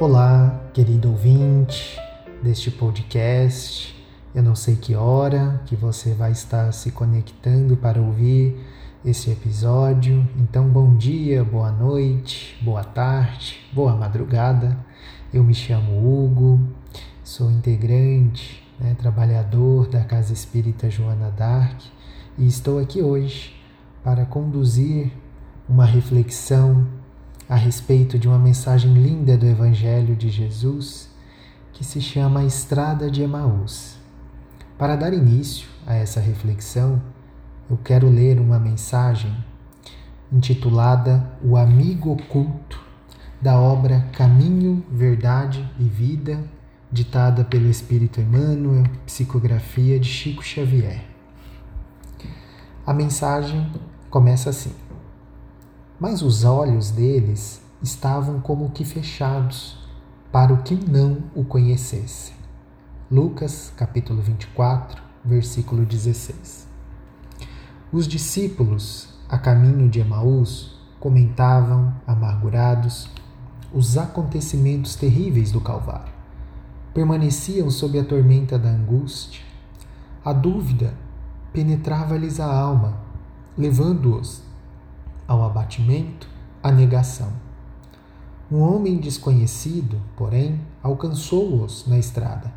Olá, querido ouvinte deste podcast. Eu não sei que hora que você vai estar se conectando para ouvir esse episódio. Então, bom dia, boa noite, boa tarde, boa madrugada. Eu me chamo Hugo, sou integrante, né, trabalhador da Casa Espírita Joana Dark e estou aqui hoje para conduzir uma reflexão a respeito de uma mensagem linda do Evangelho de Jesus que se chama Estrada de Emaús. Para dar início a essa reflexão, eu quero ler uma mensagem intitulada O Amigo Oculto, da obra Caminho, Verdade e Vida, ditada pelo Espírito Emmanuel, psicografia de Chico Xavier. A mensagem começa assim mas os olhos deles estavam como que fechados para o que não o conhecesse. Lucas, capítulo 24, versículo 16. Os discípulos, a caminho de Emaús, comentavam, amargurados, os acontecimentos terríveis do Calvário. Permaneciam sob a tormenta da angústia. A dúvida penetrava-lhes a alma, levando-os ao abatimento, à negação. Um homem desconhecido, porém, alcançou-os na estrada.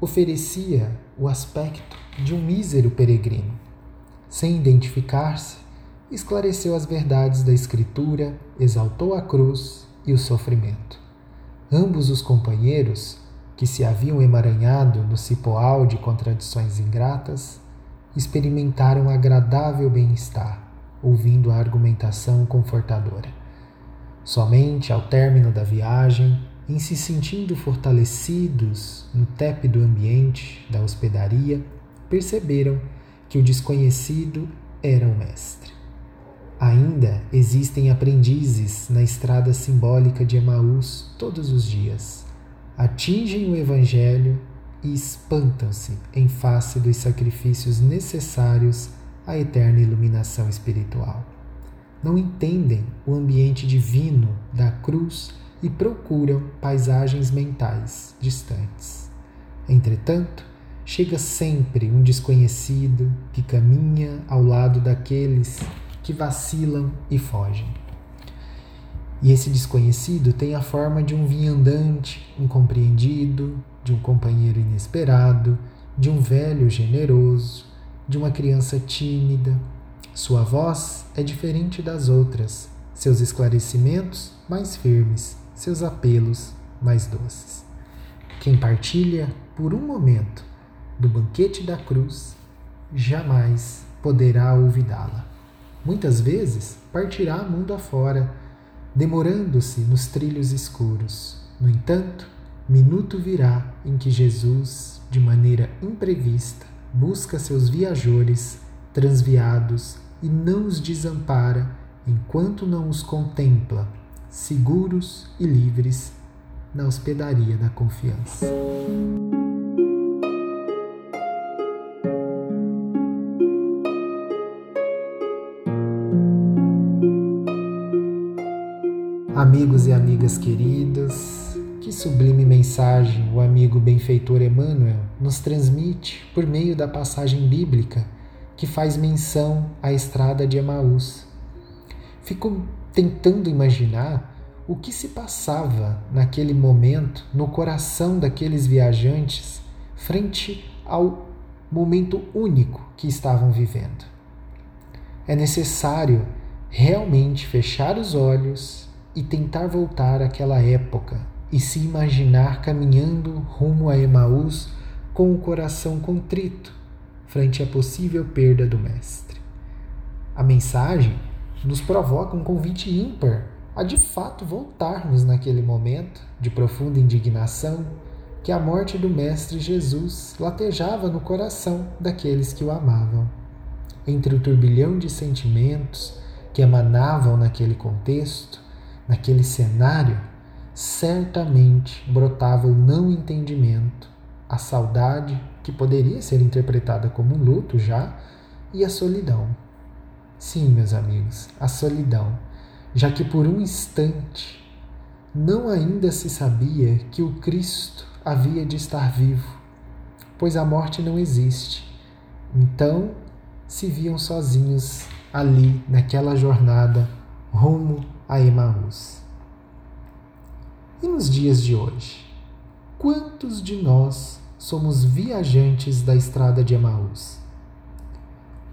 Oferecia o aspecto de um mísero peregrino. Sem identificar-se, esclareceu as verdades da Escritura, exaltou a cruz e o sofrimento. Ambos os companheiros, que se haviam emaranhado no cipoal de contradições ingratas, experimentaram agradável bem-estar ouvindo a argumentação confortadora. Somente ao término da viagem, em se sentindo fortalecidos no tépido ambiente da hospedaria, perceberam que o desconhecido era o mestre. Ainda existem aprendizes na estrada simbólica de Emaús todos os dias. Atingem o Evangelho e espantam-se em face dos sacrifícios necessários a eterna iluminação espiritual. Não entendem o ambiente divino da cruz e procuram paisagens mentais distantes. Entretanto, chega sempre um desconhecido que caminha ao lado daqueles que vacilam e fogem. E esse desconhecido tem a forma de um vinhandante incompreendido, de um companheiro inesperado, de um velho generoso, de uma criança tímida. Sua voz é diferente das outras, seus esclarecimentos mais firmes, seus apelos mais doces. Quem partilha por um momento do banquete da cruz jamais poderá olvidá-la. Muitas vezes partirá mundo afora, demorando-se nos trilhos escuros. No entanto, minuto virá em que Jesus, de maneira imprevista, busca seus viajores transviados e não os desampara enquanto não os contempla, seguros e livres, na hospedaria da confiança. Amigos e amigas queridas, que sublime mensagem o amigo benfeitor Emmanuel nos transmite por meio da passagem bíblica que faz menção à estrada de Emaús. Fico tentando imaginar o que se passava naquele momento no coração daqueles viajantes frente ao momento único que estavam vivendo. É necessário realmente fechar os olhos e tentar voltar àquela época e se imaginar caminhando rumo a Emaús com o coração contrito frente à possível perda do Mestre. A mensagem nos provoca um convite ímpar a de fato voltarmos naquele momento de profunda indignação, que a morte do Mestre Jesus latejava no coração daqueles que o amavam. Entre o turbilhão de sentimentos que emanavam naquele contexto, naquele cenário, certamente brotava o não entendimento, a saudade, que poderia ser interpretada como um luto já, e a solidão. Sim, meus amigos, a solidão, já que por um instante não ainda se sabia que o Cristo havia de estar vivo, pois a morte não existe. Então se viam sozinhos ali naquela jornada rumo a Emaús. E nos dias de hoje, quantos de nós somos viajantes da estrada de Emaús?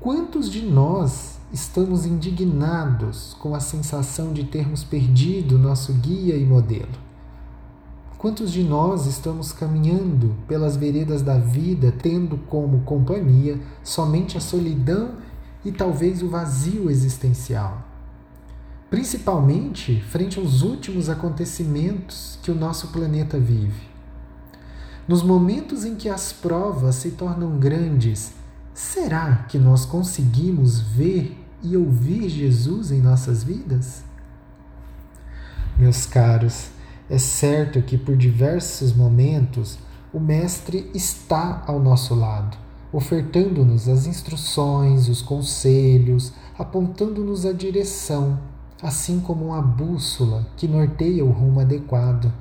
Quantos de nós estamos indignados com a sensação de termos perdido nosso guia e modelo? Quantos de nós estamos caminhando pelas veredas da vida tendo como companhia somente a solidão e talvez o vazio existencial? Principalmente frente aos últimos acontecimentos que o nosso planeta vive. Nos momentos em que as provas se tornam grandes, será que nós conseguimos ver e ouvir Jesus em nossas vidas? Meus caros, é certo que por diversos momentos o Mestre está ao nosso lado, ofertando-nos as instruções, os conselhos, apontando-nos a direção, assim como uma bússola que norteia o rumo adequado.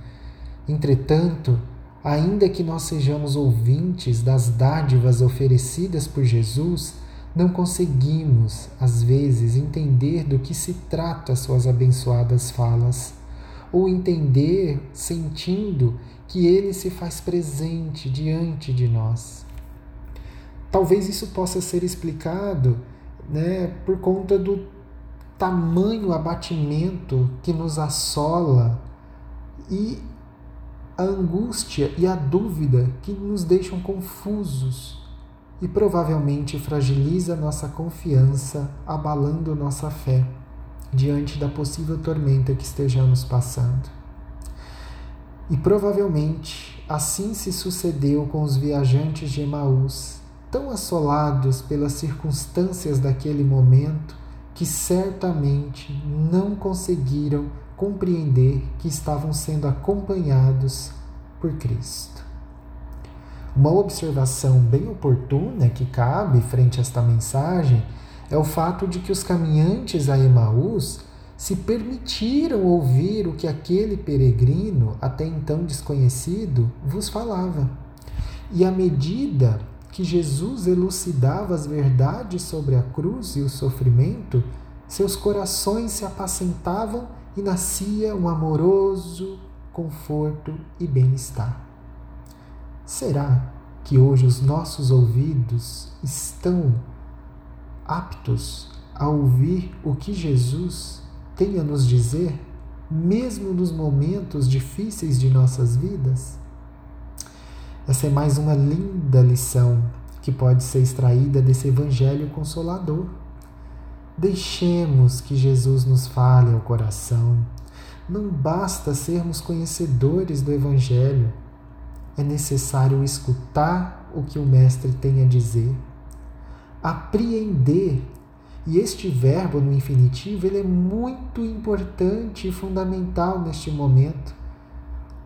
Entretanto, ainda que nós sejamos ouvintes das dádivas oferecidas por Jesus, não conseguimos, às vezes, entender do que se trata suas abençoadas falas ou entender sentindo que ele se faz presente diante de nós. Talvez isso possa ser explicado né, por conta do tamanho abatimento que nos assola e a angústia e a dúvida que nos deixam confusos e provavelmente fragiliza nossa confiança, abalando nossa fé diante da possível tormenta que estejamos passando. E provavelmente assim se sucedeu com os viajantes de Emaús, tão assolados pelas circunstâncias daquele momento que certamente não conseguiram compreender que estavam sendo acompanhados por Cristo. Uma observação bem oportuna que cabe frente a esta mensagem é o fato de que os caminhantes a Emaús se permitiram ouvir o que aquele peregrino, até então desconhecido, vos falava. E à medida que Jesus elucidava as verdades sobre a cruz e o sofrimento, seus corações se apacentavam e nascia um amoroso conforto e bem-estar. Será que hoje os nossos ouvidos estão aptos a ouvir o que Jesus tem a nos dizer, mesmo nos momentos difíceis de nossas vidas? Essa é mais uma linda lição que pode ser extraída desse Evangelho consolador. Deixemos que Jesus nos fale ao coração. Não basta sermos conhecedores do Evangelho, é necessário escutar o que o Mestre tem a dizer apreender. E este verbo no infinitivo ele é muito importante e fundamental neste momento,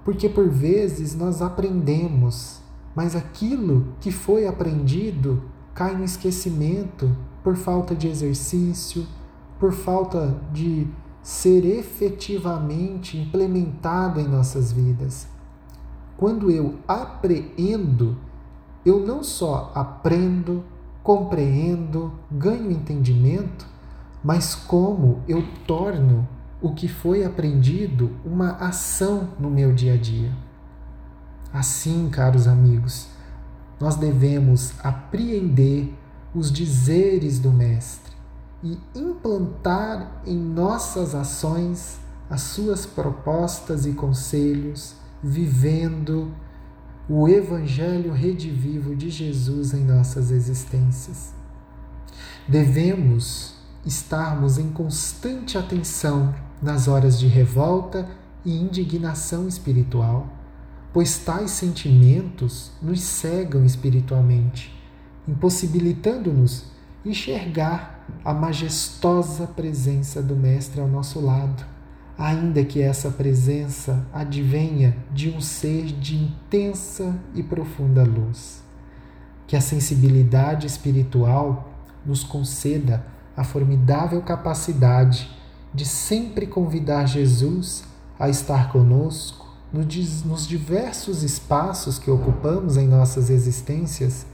porque por vezes nós aprendemos, mas aquilo que foi aprendido cai no esquecimento por falta de exercício, por falta de ser efetivamente implementado em nossas vidas. Quando eu apreendo, eu não só aprendo, compreendo, ganho entendimento, mas como eu torno o que foi aprendido uma ação no meu dia a dia. Assim, caros amigos, nós devemos apreender os dizeres do Mestre e implantar em nossas ações as suas propostas e conselhos, vivendo o Evangelho redivivo de Jesus em nossas existências. Devemos estarmos em constante atenção nas horas de revolta e indignação espiritual, pois tais sentimentos nos cegam espiritualmente, impossibilitando-nos enxergar a majestosa presença do Mestre ao nosso lado, ainda que essa presença advenha de um ser de intensa e profunda luz. Que a sensibilidade espiritual nos conceda a formidável capacidade de sempre convidar Jesus a estar conosco nos diversos espaços que ocupamos em nossas existências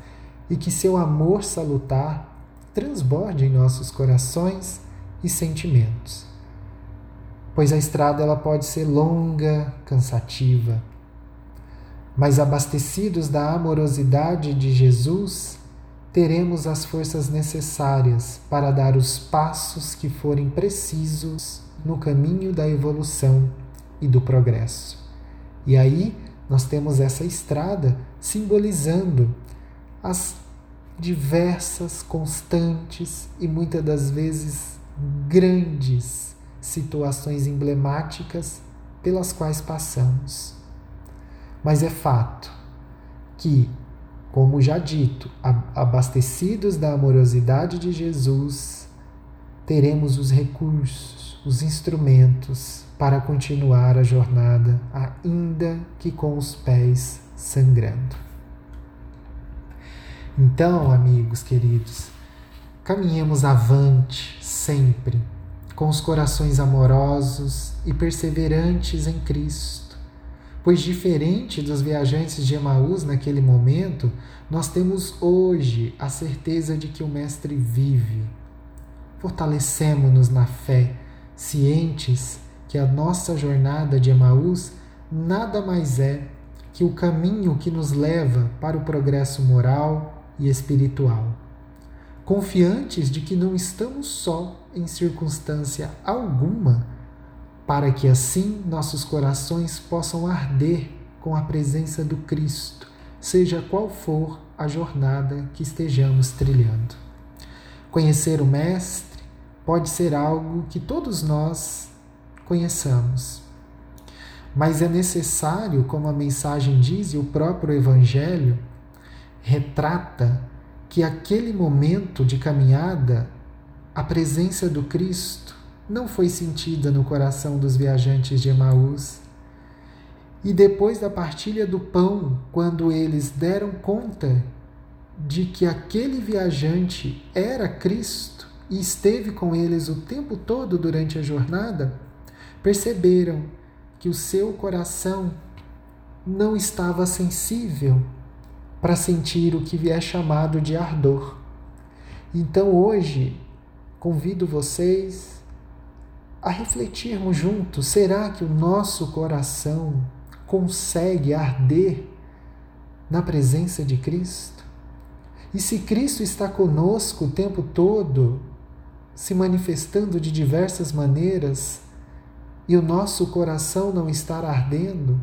e que seu amor salutar transborde em nossos corações e sentimentos. Pois a estrada ela pode ser longa, cansativa, mas abastecidos da amorosidade de Jesus, teremos as forças necessárias para dar os passos que forem precisos no caminho da evolução e do progresso. E aí nós temos essa estrada simbolizando as diversas, constantes e muitas das vezes grandes situações emblemáticas pelas quais passamos. Mas é fato que como já dito, abastecidos da amorosidade de Jesus, teremos os recursos, os instrumentos para continuar a jornada, ainda que com os pés sangrando. Então, amigos queridos, caminhemos avante sempre, com os corações amorosos e perseverantes em Cristo pois, diferente dos viajantes de Emaús naquele momento, nós temos hoje a certeza de que o Mestre vive. Fortalecemos-nos na fé, cientes que a nossa jornada de Emaús nada mais é que o caminho que nos leva para o progresso moral e espiritual. Confiantes de que não estamos só em circunstância alguma para que assim nossos corações possam arder com a presença do Cristo, seja qual for a jornada que estejamos trilhando. Conhecer o Mestre pode ser algo que todos nós conheçamos. Mas é necessário, como a mensagem diz e o próprio Evangelho retrata, que aquele momento de caminhada, a presença do Cristo, não foi sentida no coração dos viajantes de Emaús. E depois da partilha do pão, quando eles deram conta de que aquele viajante era Cristo e esteve com eles o tempo todo durante a jornada, perceberam que o seu coração não estava sensível para sentir o que é chamado de ardor. Então hoje convido vocês a refletirmos juntos: será que o nosso coração consegue arder na presença de Cristo? E se Cristo está conosco o tempo todo, se manifestando de diversas maneiras, e o nosso coração não está ardendo,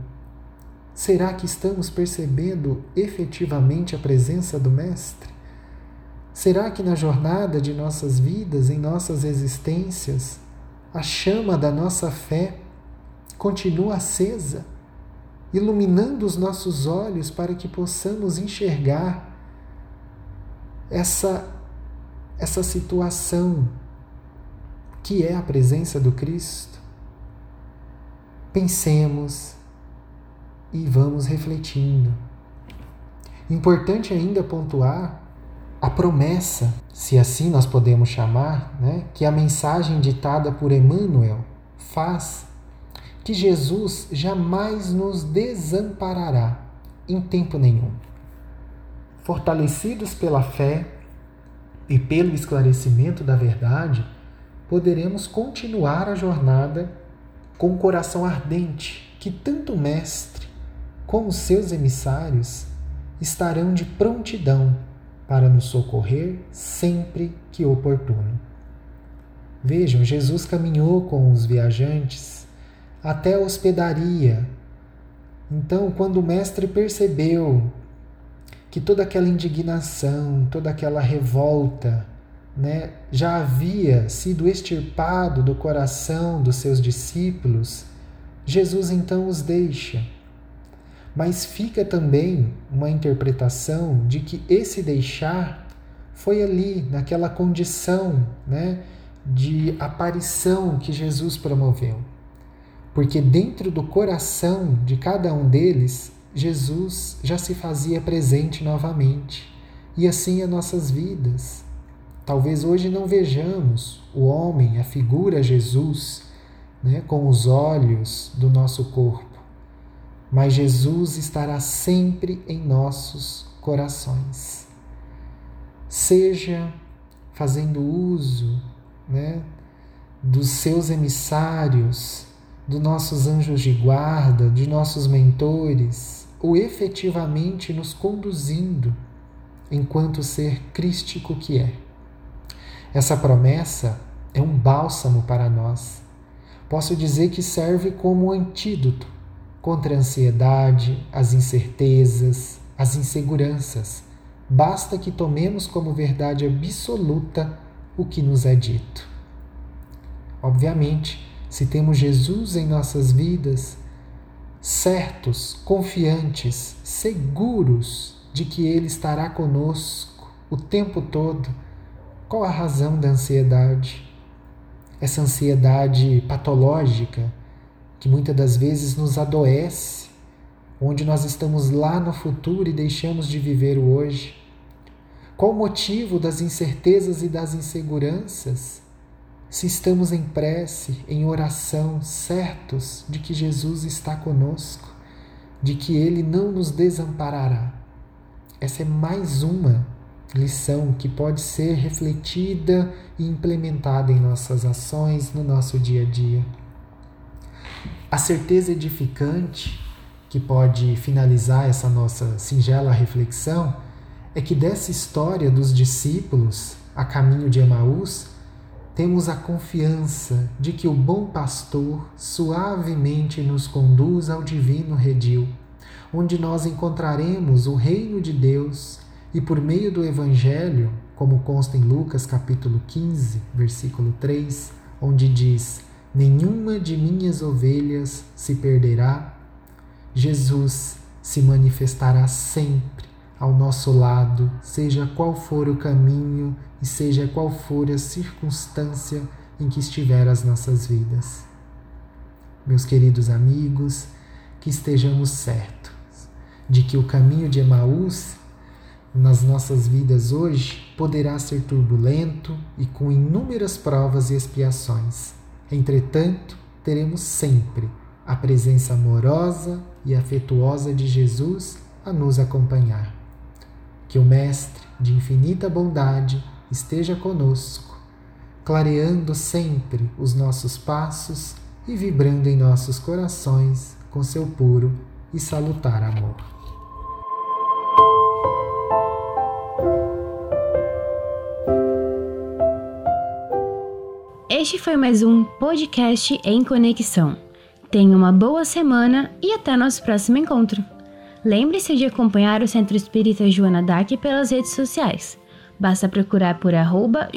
será que estamos percebendo efetivamente a presença do Mestre? Será que na jornada de nossas vidas, em nossas existências, a chama da nossa fé continua acesa, iluminando os nossos olhos para que possamos enxergar essa, essa situação que é a presença do Cristo. Pensemos e vamos refletindo. Importante ainda pontuar a promessa, se assim nós podemos chamar, né, que a mensagem ditada por Emmanuel faz, que Jesus jamais nos desamparará em tempo nenhum. Fortalecidos pela fé e pelo esclarecimento da verdade, poderemos continuar a jornada com o coração ardente, que tanto o Mestre como seus emissários estarão de prontidão para nos socorrer sempre que oportuno. Vejam, Jesus caminhou com os viajantes até a hospedaria. Então, quando o Mestre percebeu que toda aquela indignação, toda aquela revolta, né, já havia sido extirpado do coração dos seus discípulos, Jesus então os deixa Mas fica também uma interpretação de que esse deixar foi ali, naquela condição né, de aparição que Jesus promoveu. Porque dentro do coração de cada um deles, Jesus já se fazia presente novamente. E assim as nossas vidas. Talvez hoje não vejamos o homem, a figura Jesus, né, com os olhos do nosso corpo, mas Jesus estará sempre em nossos corações. Seja fazendo uso né, dos seus emissários, dos nossos anjos de guarda, de nossos mentores, ou efetivamente nos conduzindo enquanto ser crístico que é. Essa promessa é um bálsamo para nós. Posso dizer que serve como antídoto contra a ansiedade, as incertezas, as inseguranças. Basta que tomemos como verdade absoluta o que nos é dito. Obviamente, se temos Jesus em nossas vidas, certos, confiantes, seguros de que Ele estará conosco o tempo todo, qual a razão da ansiedade? Essa ansiedade patológica que muitas das vezes nos adoece, onde nós estamos lá no futuro e deixamos de viver o hoje. Qual o motivo das incertezas e das inseguranças? Se estamos em prece, em oração, certos de que Jesus está conosco, de que Ele não nos desamparará. Essa é mais uma lição que pode ser refletida e implementada em nossas ações, no nosso dia a dia. A certeza edificante que pode finalizar essa nossa singela reflexão é que dessa história dos discípulos a caminho de Emaús, temos a confiança de que o bom pastor suavemente nos conduz ao divino redil, onde nós encontraremos o reino de Deus e por meio do Evangelho, como consta em Lucas capítulo 15, versículo 3, onde diz: Nenhuma de minhas ovelhas se perderá, Jesus se manifestará sempre ao nosso lado, seja qual for o caminho e seja qual for a circunstância em que estiver as nossas vidas. Meus queridos amigos, que estejamos certos de que o caminho de Emaús nas nossas vidas hoje poderá ser turbulento e com inúmeras provas e expiações. Entretanto, teremos sempre a presença amorosa e afetuosa de Jesus a nos acompanhar. Que o Mestre de infinita bondade esteja conosco, clareando sempre os nossos passos e vibrando em nossos corações com seu puro e salutar amor. Este foi mais um podcast em conexão. Tenha uma boa semana e até nosso próximo encontro. Lembre-se de acompanhar o Centro Espírita Joana Dac pelas redes sociais. Basta procurar por arroba.